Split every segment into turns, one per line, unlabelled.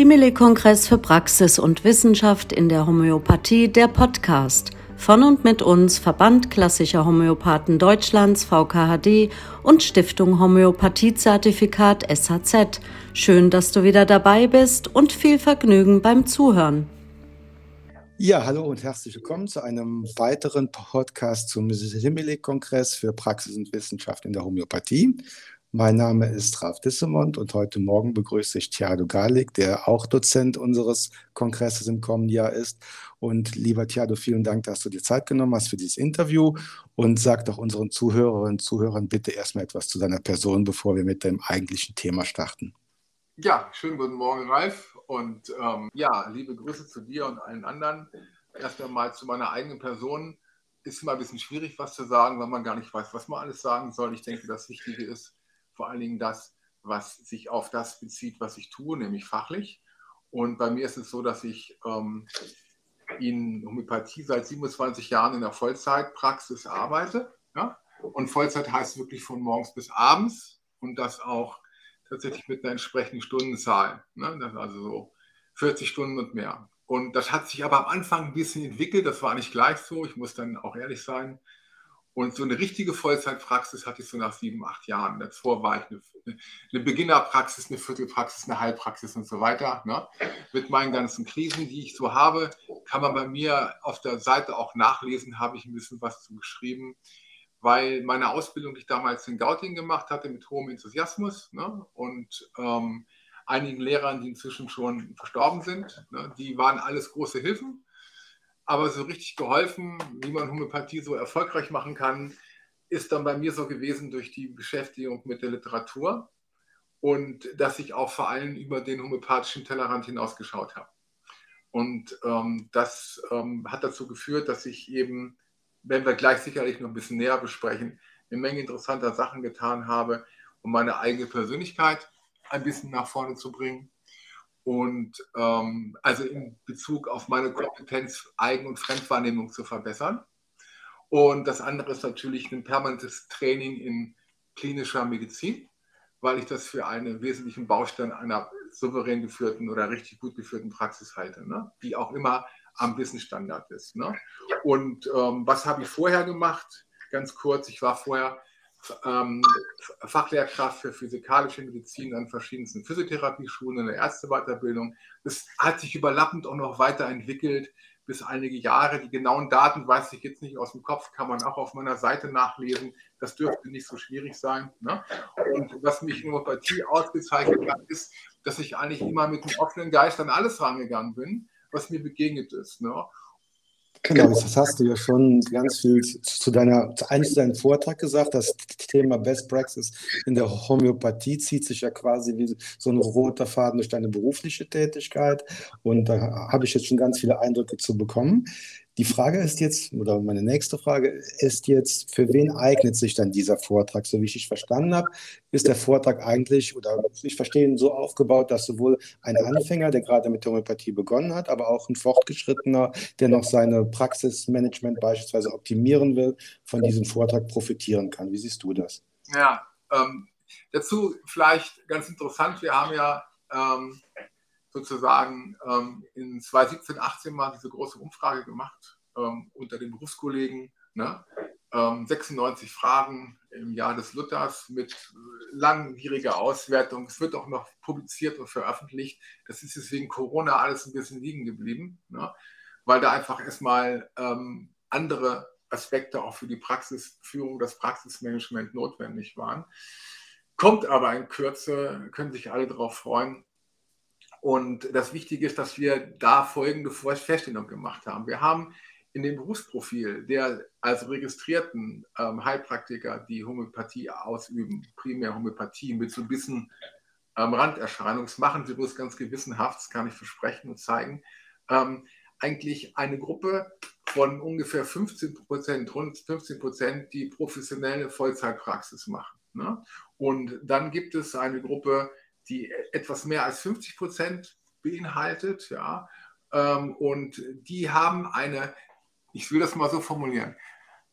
Simile-Kongress für Praxis und Wissenschaft in der Homöopathie, der Podcast. Von und mit uns Verband Klassischer Homöopathen Deutschlands VKHD und Stiftung Homöopathiezertifikat SHZ. Schön, dass du wieder dabei bist und viel Vergnügen beim Zuhören.
Ja, hallo und herzlich willkommen zu einem weiteren Podcast zum Simile-Kongress für Praxis und Wissenschaft in der Homöopathie. Mein Name ist Ralf Dissemont und heute Morgen begrüße ich Thiago Galik, der auch Dozent unseres Kongresses im kommenden Jahr ist. Und lieber Thiago, vielen Dank, dass du dir Zeit genommen hast für dieses Interview und sag doch unseren Zuhörerinnen und Zuhörern bitte erstmal etwas zu deiner Person, bevor wir mit dem eigentlichen Thema starten.
Ja, schönen guten Morgen, Ralf. Und ähm, ja, liebe Grüße zu dir und allen anderen. Erst einmal zu meiner eigenen Person. Ist immer ein bisschen schwierig, was zu sagen, weil man gar nicht weiß, was man alles sagen soll. Ich denke, das Wichtige ist, vor allen Dingen das, was sich auf das bezieht, was ich tue, nämlich fachlich. Und bei mir ist es so, dass ich ähm, in Homöopathie seit 27 Jahren in der Vollzeitpraxis arbeite. Ja? Und Vollzeit heißt wirklich von morgens bis abends und das auch tatsächlich mit einer entsprechenden Stundenzahl. Ne? Das also so 40 Stunden und mehr. Und das hat sich aber am Anfang ein bisschen entwickelt. Das war nicht gleich so. Ich muss dann auch ehrlich sein. Und so eine richtige Vollzeitpraxis hatte ich so nach sieben, acht Jahren. Davor war ich eine, eine Beginnerpraxis, eine Viertelpraxis, eine Heilpraxis und so weiter. Ne? Mit meinen ganzen Krisen, die ich so habe, kann man bei mir auf der Seite auch nachlesen, habe ich ein bisschen was zu geschrieben, weil meine Ausbildung, die ich damals in Gauting gemacht hatte, mit hohem Enthusiasmus ne? und ähm, einigen Lehrern, die inzwischen schon verstorben sind, ne? die waren alles große Hilfen. Aber so richtig geholfen, wie man Homöopathie so erfolgreich machen kann, ist dann bei mir so gewesen durch die Beschäftigung mit der Literatur und dass ich auch vor allem über den homöopathischen Tellerrand hinausgeschaut habe. Und ähm, das ähm, hat dazu geführt, dass ich eben, wenn wir gleich sicherlich noch ein bisschen näher besprechen, eine Menge interessanter Sachen getan habe, um meine eigene Persönlichkeit ein bisschen nach vorne zu bringen und ähm, also in Bezug auf meine Kompetenz, Eigen- und Fremdwahrnehmung zu verbessern. Und das andere ist natürlich ein permanentes Training in klinischer Medizin, weil ich das für einen wesentlichen Baustein einer souverän geführten oder richtig gut geführten Praxis halte, ne? die auch immer am Wissensstandard ist. Ne? Und ähm, was habe ich vorher gemacht? Ganz kurz, ich war vorher ähm, Fachlehrkraft für physikalische Medizin an verschiedensten Physiotherapieschulen in der Ärzteweiterbildung. Das hat sich überlappend auch noch weiterentwickelt bis einige Jahre. Die genauen Daten weiß ich jetzt nicht aus dem Kopf, kann man auch auf meiner Seite nachlesen. Das dürfte nicht so schwierig sein. Ne? Und was mich in Homöopathie ausgezeichnet hat, ist, dass ich eigentlich immer mit einem offenen Geist an alles rangegangen bin, was mir begegnet ist. Ne?
Genau, das hast du ja schon ganz viel zu deiner, eigentlich zu deinem Vortrag gesagt. Das Thema Best Practice in der Homöopathie zieht sich ja quasi wie so ein roter Faden durch deine berufliche Tätigkeit. Und da habe ich jetzt schon ganz viele Eindrücke zu bekommen. Die Frage ist jetzt, oder meine nächste Frage ist jetzt, für wen eignet sich dann dieser Vortrag? So wie ich dich verstanden habe, ist der Vortrag eigentlich, oder ich verstehe ihn so aufgebaut, dass sowohl ein Anfänger, der gerade mit der Homöopathie begonnen hat, aber auch ein Fortgeschrittener, der noch seine Praxismanagement beispielsweise optimieren will, von diesem Vortrag profitieren kann. Wie siehst du das?
Ja, ähm, dazu vielleicht ganz interessant, wir haben ja ähm, sozusagen ähm, in 2017, 18 mal diese große Umfrage gemacht ähm, unter den Berufskollegen. Ne? Ähm, 96 Fragen im Jahr des Luthers mit langwieriger Auswertung. Es wird auch noch publiziert und veröffentlicht. Das ist deswegen Corona alles ein bisschen liegen geblieben, ne? weil da einfach erstmal ähm, andere Aspekte auch für die Praxisführung, das Praxismanagement notwendig waren. Kommt aber in Kürze, können sich alle darauf freuen. Und das Wichtige ist, dass wir da folgende Feststellung gemacht haben. Wir haben in dem Berufsprofil der als registrierten ähm, Heilpraktiker, die Homöopathie ausüben, primär Homöopathie mit so ein bisschen ähm, Randerscheinungen, das machen sie bloß ganz gewissenhaft, das kann ich versprechen und zeigen, ähm, eigentlich eine Gruppe von ungefähr 15 Prozent, rund 15 Prozent, die professionelle Vollzeitpraxis machen. Ne? Und dann gibt es eine Gruppe, die etwas mehr als 50 Prozent beinhaltet. Ja, ähm, und die haben eine, ich will das mal so formulieren,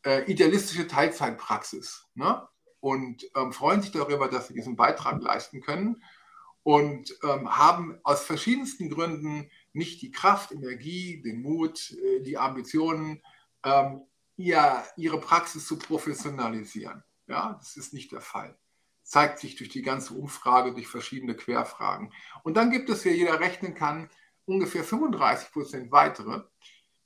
äh, idealistische Teilzeitpraxis ne? und ähm, freuen sich darüber, dass sie diesen Beitrag leisten können. und ähm, haben aus verschiedensten Gründen nicht die Kraft, Energie, den Mut, äh, die Ambitionen, ihr, ihre Praxis zu professionalisieren. Ja, das ist nicht der Fall. Zeigt sich durch die ganze Umfrage, durch verschiedene Querfragen. Und dann gibt es, wie jeder rechnen kann, ungefähr 35 Prozent weitere,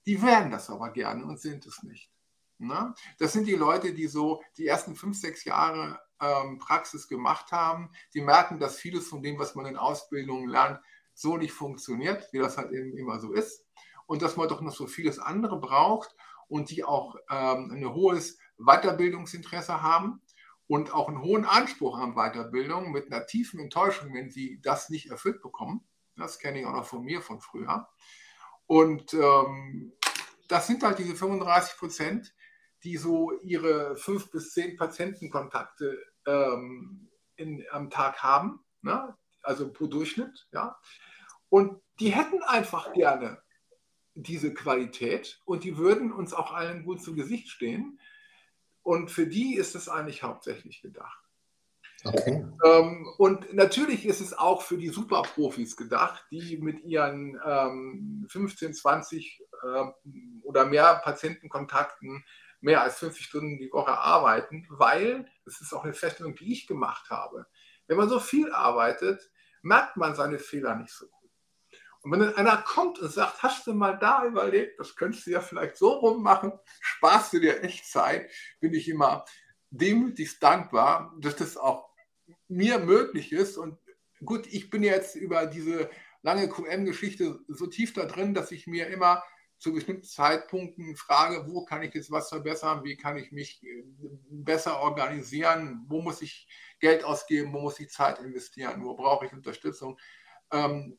die werden das aber gerne und sind es nicht. Na? Das sind die Leute, die so die ersten fünf, sechs Jahre ähm, Praxis gemacht haben, die merken, dass vieles von dem, was man in Ausbildungen lernt, so nicht funktioniert, wie das halt eben immer so ist. Und dass man doch noch so vieles andere braucht und die auch ähm, ein hohes Weiterbildungsinteresse haben und auch einen hohen Anspruch an Weiterbildung mit einer tiefen Enttäuschung, wenn sie das nicht erfüllt bekommen. Das kenne ich auch noch von mir von früher. Und ähm, das sind halt diese 35 Prozent, die so ihre fünf bis zehn Patientenkontakte ähm, in, am Tag haben, ne? also pro Durchschnitt. Ja? Und die hätten einfach gerne diese Qualität und die würden uns auch allen gut zu Gesicht stehen. Und für die ist es eigentlich hauptsächlich gedacht. Okay. Ähm, und natürlich ist es auch für die Superprofis gedacht, die mit ihren ähm, 15, 20 äh, oder mehr Patientenkontakten mehr als 50 Stunden die Woche arbeiten, weil, das ist auch eine Feststellung, die ich gemacht habe, wenn man so viel arbeitet, merkt man seine Fehler nicht so gut. Und wenn dann einer kommt und sagt, hast du mal da überlegt, das könntest du ja vielleicht so rummachen, sparst du dir echt Zeit, bin ich immer demütigst dankbar, dass das auch mir möglich ist. Und gut, ich bin jetzt über diese lange QM-Geschichte so tief da drin, dass ich mir immer zu bestimmten Zeitpunkten frage, wo kann ich jetzt was verbessern, wie kann ich mich äh, besser organisieren, wo muss ich Geld ausgeben, wo muss ich Zeit investieren, wo brauche ich Unterstützung, ähm,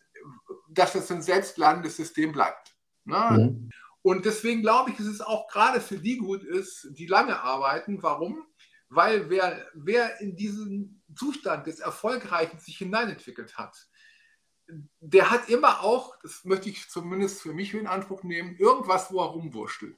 dass das ein selbstlernendes System bleibt. Ne? Mhm. Und deswegen glaube ich, dass es auch gerade für die gut ist, die lange arbeiten. Warum? Weil wer, wer in diesen Zustand des Erfolgreichen sich hineinentwickelt hat, der hat immer auch, das möchte ich zumindest für mich in Anspruch nehmen, irgendwas, wo er rumwurschtelt.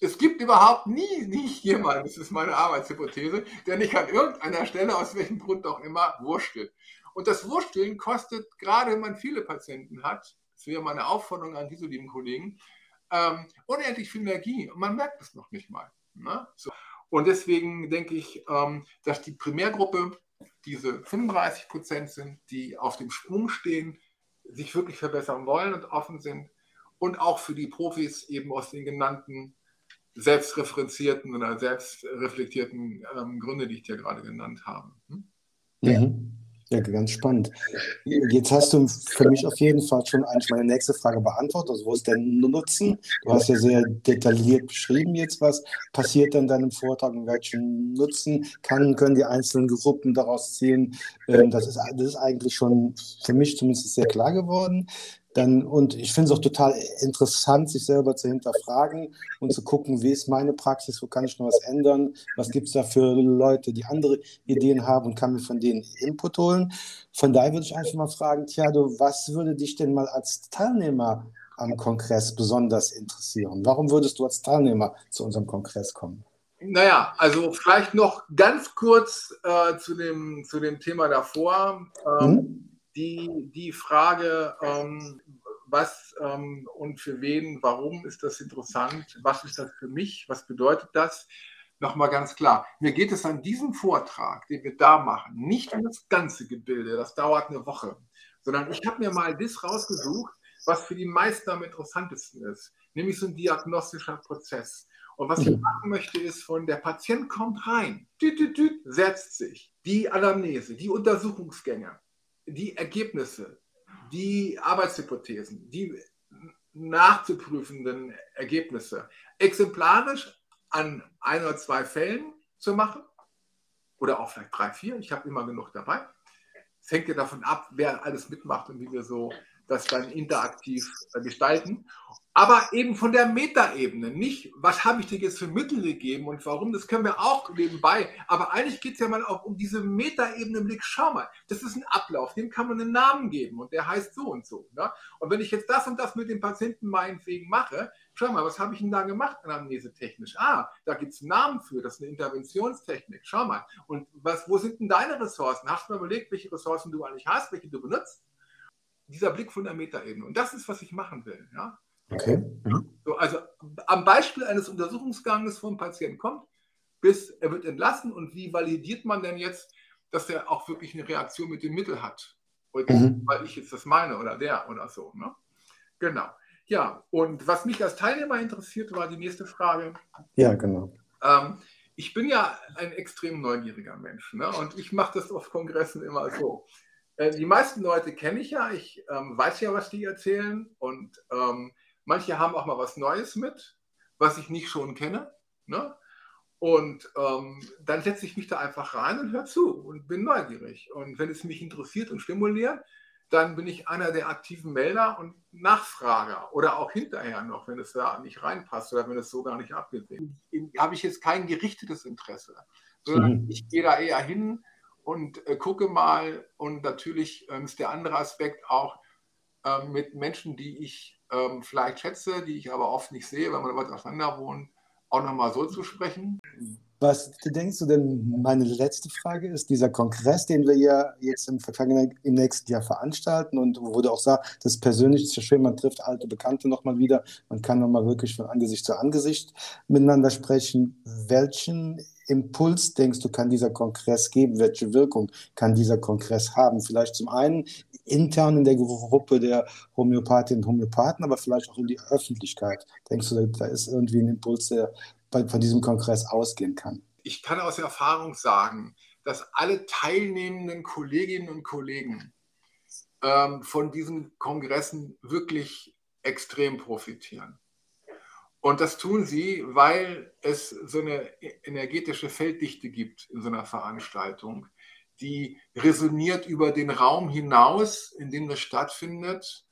Es gibt überhaupt nie, nicht jemand, das ist meine Arbeitshypothese, der nicht an irgendeiner Stelle, aus welchem Grund auch immer, wurschtelt. Und das Wursteln kostet, gerade wenn man viele Patienten hat, das wäre meine Aufforderung an diese lieben Kollegen, ähm, unendlich viel Energie. Und man merkt es noch nicht mal. Ne? So. Und deswegen denke ich, ähm, dass die Primärgruppe diese 35 Prozent sind, die auf dem Sprung stehen, sich wirklich verbessern wollen und offen sind. Und auch für die Profis eben aus den genannten selbstreferenzierten oder selbstreflektierten ähm, Gründe, die ich dir gerade genannt habe. Hm?
Mhm. Ja, ganz spannend. Jetzt hast du für mich auf jeden Fall schon eigentlich meine nächste Frage beantwortet. Also wo ist der Nutzen? Du hast ja sehr detailliert beschrieben jetzt, was passiert in deinem Vortrag und welchen Nutzen kann, können die einzelnen Gruppen daraus ziehen. Ähm, das ist, das ist eigentlich schon für mich zumindest sehr klar geworden. Dann, und ich finde es auch total interessant, sich selber zu hinterfragen und zu gucken, wie ist meine Praxis, wo kann ich noch was ändern, was gibt es da für Leute, die andere Ideen haben und kann mir von denen Input holen. Von daher würde ich einfach mal fragen, Tiado, was würde dich denn mal als Teilnehmer am Kongress besonders interessieren? Warum würdest du als Teilnehmer zu unserem Kongress kommen?
Naja, also vielleicht noch ganz kurz äh, zu, dem, zu dem Thema davor. Ähm, hm? Die, die Frage, ähm, was ähm, und für wen, warum ist das interessant, was ist das für mich, was bedeutet das? Nochmal ganz klar, mir geht es an diesem Vortrag, den wir da machen, nicht um das ganze Gebilde, das dauert eine Woche, sondern ich habe mir mal das rausgesucht, was für die meisten am interessantesten ist, nämlich so ein diagnostischer Prozess. Und was ich machen möchte, ist von der Patient kommt rein, tüt, tüt, tüt, setzt sich, die Anamnese, die Untersuchungsgänge, die Ergebnisse, die Arbeitshypothesen, die nachzuprüfenden Ergebnisse exemplarisch an ein oder zwei Fällen zu machen oder auch vielleicht drei, vier. Ich habe immer genug dabei. Es hängt ja davon ab, wer alles mitmacht und wie wir so das dann interaktiv äh, gestalten. Aber eben von der Metaebene, nicht, was habe ich dir jetzt für Mittel gegeben und warum, das können wir auch nebenbei. Aber eigentlich geht es ja mal auch um diese Metaebene im Blick. Schau mal, das ist ein Ablauf, dem kann man einen Namen geben und der heißt so und so. Ne? Und wenn ich jetzt das und das mit dem Patienten meinetwegen mache, schau mal, was habe ich denn da gemacht anamnesetechnisch? Ah, da gibt es einen Namen für, das ist eine Interventionstechnik. Schau mal. Und was, wo sind denn deine Ressourcen? Hast du mal überlegt, welche Ressourcen du eigentlich hast, welche du benutzt? Dieser Blick von der Metaebene. Und das ist, was ich machen will. Ja?
Okay. Ja.
So, also am Beispiel eines Untersuchungsganges, wo ein Patient kommt, bis er wird entlassen und wie validiert man denn jetzt, dass er auch wirklich eine Reaktion mit dem Mittel hat? Und, mhm. Weil ich jetzt das meine oder der oder so. Ne? Genau. Ja, und was mich als Teilnehmer interessiert, war die nächste Frage.
Ja, genau.
Ähm, ich bin ja ein extrem neugieriger Mensch ne? und ich mache das auf Kongressen immer so. Äh, die meisten Leute kenne ich ja, ich ähm, weiß ja, was die erzählen und ähm, manche haben auch mal was Neues mit, was ich nicht schon kenne. Ne? Und ähm, dann setze ich mich da einfach rein und höre zu und bin neugierig. Und wenn es mich interessiert und stimuliert, dann bin ich einer der aktiven Melder und Nachfrager oder auch hinterher noch, wenn es da nicht reinpasst oder wenn es so gar nicht abgesehen Habe ich jetzt kein gerichtetes Interesse, sondern mhm. ich gehe da eher hin und äh, gucke mal und natürlich ähm, ist der andere Aspekt auch äh, mit Menschen, die ich ähm, vielleicht schätze, die ich aber oft nicht sehe, weil man weit auseinander wohnt, auch nochmal so zu sprechen.
Was denkst du denn, meine letzte Frage ist, dieser Kongress, den wir ja jetzt im, vergangenen, im nächsten Jahr veranstalten und wo du auch sagst, das persönlich ist ja schön, man trifft alte Bekannte nochmal wieder, man kann nochmal wirklich von Angesicht zu Angesicht miteinander sprechen. Welchen Impuls denkst du, kann dieser Kongress geben? Welche Wirkung kann dieser Kongress haben? Vielleicht zum einen intern in der Gruppe der Homöopathinnen und Homöopathen, aber vielleicht auch in die Öffentlichkeit. Denkst du, da ist irgendwie ein Impuls, der von diesem Kongress ausgehen kann?
Ich kann aus Erfahrung sagen, dass alle teilnehmenden Kolleginnen und Kollegen ähm, von diesen Kongressen wirklich extrem profitieren. Und das tun sie, weil es so eine energetische Felddichte gibt in so einer Veranstaltung, die resoniert über den Raum hinaus, in dem das stattfindet.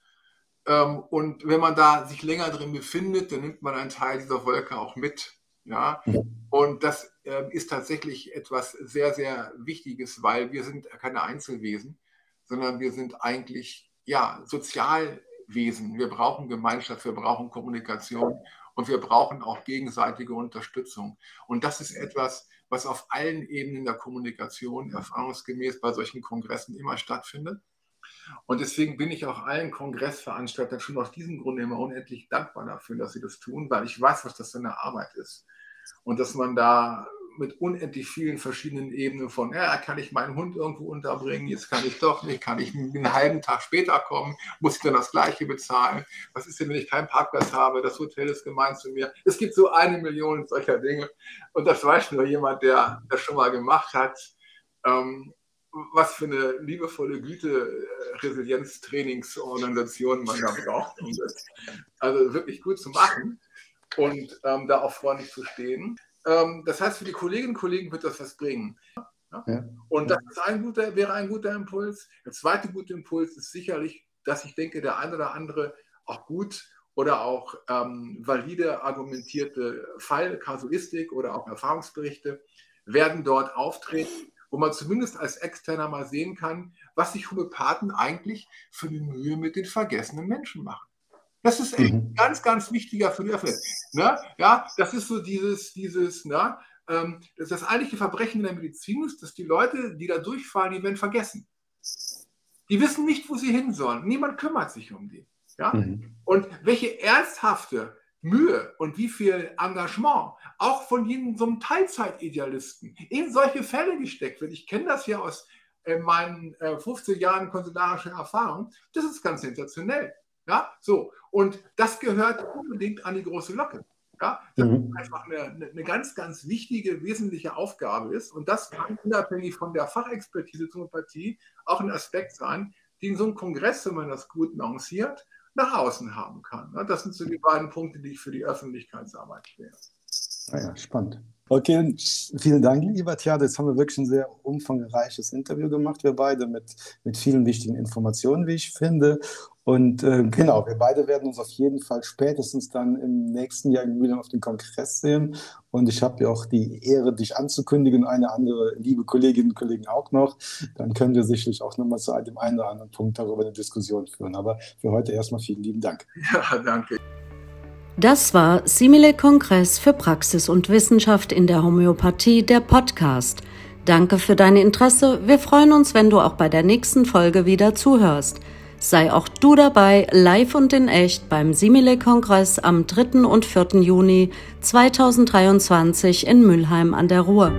Ähm, und wenn man da sich länger drin befindet, dann nimmt man einen Teil dieser Wolke auch mit. Ja? Und das äh, ist tatsächlich etwas sehr, sehr Wichtiges, weil wir sind keine Einzelwesen, sondern wir sind eigentlich ja, Sozialwesen. Wir brauchen Gemeinschaft, wir brauchen Kommunikation und wir brauchen auch gegenseitige Unterstützung. Und das ist etwas, was auf allen Ebenen der Kommunikation erfahrungsgemäß bei solchen Kongressen immer stattfindet. Und deswegen bin ich auch allen Kongressveranstaltern schon aus diesem Grunde immer unendlich dankbar dafür, dass sie das tun, weil ich weiß, was das für eine Arbeit ist und dass man da mit unendlich vielen verschiedenen Ebenen von, ja, kann ich meinen Hund irgendwo unterbringen, jetzt kann ich doch nicht, kann ich einen halben Tag später kommen, muss ich dann das Gleiche bezahlen? Was ist denn, wenn ich keinen Parkplatz habe? Das Hotel ist gemein zu mir. Es gibt so eine Million solcher Dinge und das weiß nur jemand, der das schon mal gemacht hat. Ähm, was für eine liebevolle Güte äh, Resilienztrainingsorganisation man da braucht, um das also wirklich gut zu machen und ähm, da auch freundlich zu stehen. Ähm, das heißt, für die Kolleginnen und Kollegen wird das was bringen. Ja? Ja. Und das ein guter, wäre ein guter Impuls. Der zweite gute Impuls ist sicherlich, dass ich denke, der eine oder andere auch gut oder auch ähm, valide argumentierte Fallkasuistik oder auch Erfahrungsberichte werden dort auftreten, wo man zumindest als Externer mal sehen kann, was sich Homöopathen eigentlich für eine Mühe mit den vergessenen Menschen machen. Das ist echt mhm. ganz, ganz wichtiger für die Öffentlichkeit. Ne? Ja, das ist so dieses, dieses, ne? Ähm, das, das eigentliche Verbrechen in der Medizin ist, dass die Leute, die da durchfahren, die werden vergessen. Die wissen nicht, wo sie hin sollen. Niemand kümmert sich um die. Ja? Mhm. Und welche ernsthafte Mühe und wie viel Engagement auch von jedem so einem Teilzeitidealisten in solche Fälle gesteckt wird. Ich kenne das ja aus äh, meinen äh, 15 Jahren konsularischer Erfahrung. Das ist ganz sensationell. Ja, so. Und das gehört unbedingt an die große Locke. Ja, das mhm. einfach eine, eine, ganz, ganz wichtige, wesentliche Aufgabe ist. Und das kann unabhängig von der Fachexpertise zur Homöopathie auch ein Aspekt sein, den so ein Kongress, wenn man das gut lanciert, nach außen haben kann. Das sind so die beiden Punkte, die ich für die Öffentlichkeitsarbeit sehe.
Ah ja, spannend. Okay, vielen Dank, lieber Tja. Jetzt haben wir wirklich ein sehr umfangreiches Interview gemacht, wir beide, mit, mit vielen wichtigen Informationen, wie ich finde. Und äh, genau, wir beide werden uns auf jeden Fall spätestens dann im nächsten Jahr wieder auf den Kongress sehen. Und ich habe ja auch die Ehre, dich anzukündigen, eine andere liebe Kolleginnen und Kollegen auch noch. Dann können wir sicherlich auch nochmal zu einem einen oder anderen Punkt darüber eine Diskussion führen. Aber für heute erstmal vielen lieben Dank.
Ja, danke.
Das war Simile Kongress für Praxis und Wissenschaft in der Homöopathie, der Podcast. Danke für dein Interesse. Wir freuen uns, wenn du auch bei der nächsten Folge wieder zuhörst. Sei auch du dabei, live und in echt beim Simile-Kongress am 3. und 4. Juni 2023 in Mülheim an der Ruhr.